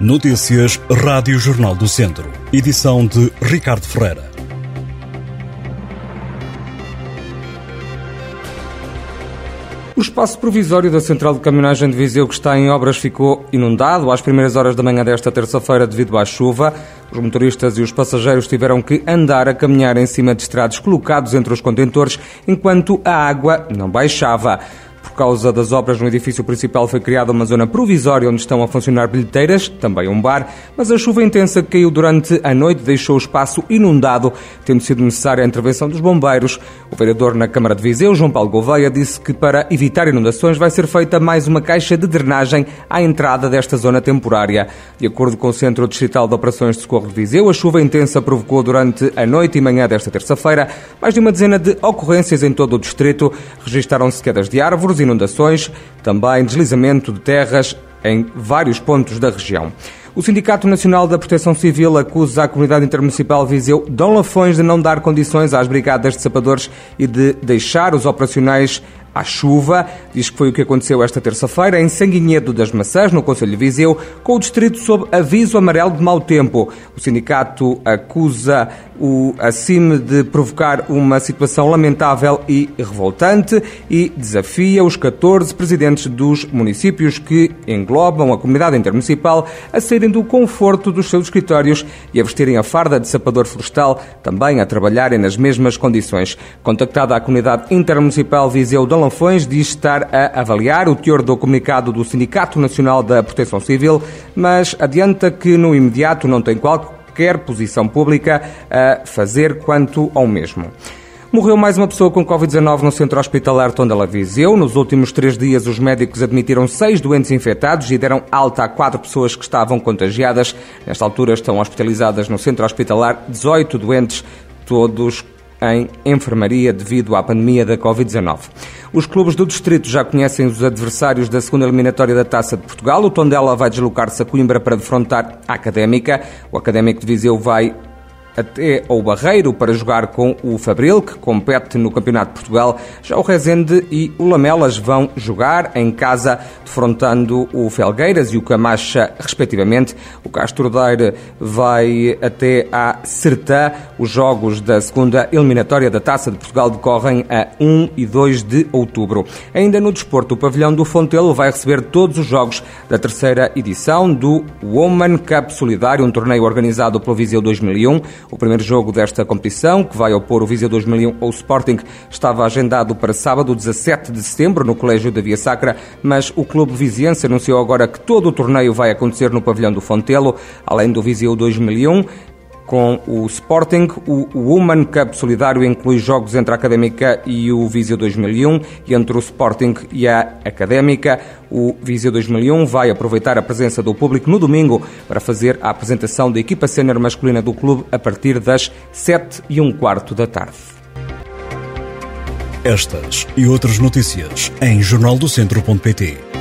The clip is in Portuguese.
Notícias Rádio Jornal do Centro. Edição de Ricardo Ferreira. O espaço provisório da Central de Caminhagem de Viseu, que está em obras, ficou inundado às primeiras horas da manhã desta terça-feira devido à chuva. Os motoristas e os passageiros tiveram que andar a caminhar em cima de estrados colocados entre os contentores, enquanto a água não baixava causa das obras no edifício principal foi criada uma zona provisória onde estão a funcionar bilheteiras, também um bar, mas a chuva intensa que caiu durante a noite deixou o espaço inundado, tendo sido necessária a intervenção dos bombeiros. O vereador na Câmara de Viseu, João Paulo Gouveia, disse que para evitar inundações vai ser feita mais uma caixa de drenagem à entrada desta zona temporária. De acordo com o Centro Distrital de Operações de Socorro de Viseu, a chuva intensa provocou durante a noite e manhã desta terça-feira mais de uma dezena de ocorrências em todo o distrito. Registaram-se quedas de árvores inundações, também deslizamento de terras em vários pontos da região. O Sindicato Nacional da Proteção Civil acusa a comunidade intermunicipal Viseu Dom Lafões de não dar condições às brigadas de sapadores e de deixar os operacionais à chuva. Diz que foi o que aconteceu esta terça-feira em Sanguinhedo das Maçãs, no Conselho de Viseu, com o distrito sob aviso amarelo de mau tempo. O sindicato acusa o ACIM de provocar uma situação lamentável e revoltante e desafia os 14 presidentes dos municípios que englobam a comunidade intermunicipal a saírem do conforto dos seus escritórios e a vestirem a farda de sapador florestal, também a trabalharem nas mesmas condições. Contactada a comunidade intermunicipal Viseu de Lanfões, diz estar a avaliar o teor do comunicado do Sindicato Nacional da Proteção Civil, mas adianta que no imediato não tem qualquer posição pública a fazer quanto ao mesmo. Morreu mais uma pessoa com Covid-19 no centro hospitalar Tondela Viseu. Nos últimos três dias, os médicos admitiram seis doentes infectados e deram alta a quatro pessoas que estavam contagiadas. Nesta altura, estão hospitalizadas no centro hospitalar 18 doentes, todos em enfermaria devido à pandemia da Covid-19. Os clubes do distrito já conhecem os adversários da segunda eliminatória da Taça de Portugal. O Tondela vai deslocar-se a Coimbra para defrontar a Académica. O Académico de Viseu vai até ao Barreiro para jogar com o Fabril, que compete no Campeonato de Portugal. Já o Rezende e o Lamelas vão jogar em casa, defrontando o Felgueiras e o Camacha, respectivamente. O Castro Daire vai até à Sertã. Os jogos da segunda eliminatória da Taça de Portugal decorrem a 1 e 2 de outubro. Ainda no desporto, o pavilhão do Fontelo vai receber todos os jogos da terceira edição do Woman Cup Solidário, um torneio organizado pelo Viseu 2001. O primeiro jogo desta competição, que vai opor o Viseu 2001 ao Sporting, estava agendado para sábado, 17 de setembro, no Colégio da Via Sacra, mas o clube viziense anunciou agora que todo o torneio vai acontecer no pavilhão do Fontelo, além do Viseu 2001 com o Sporting. O Woman Cup Solidário inclui jogos entre a Académica e o Viseu 2001 e entre o Sporting e a Académica. O Viseu 2001 vai aproveitar a presença do público no domingo para fazer a apresentação da equipa sénior masculina do clube a partir das 7 e um quarto da tarde. Estas e outras notícias em jornaldocentro.pt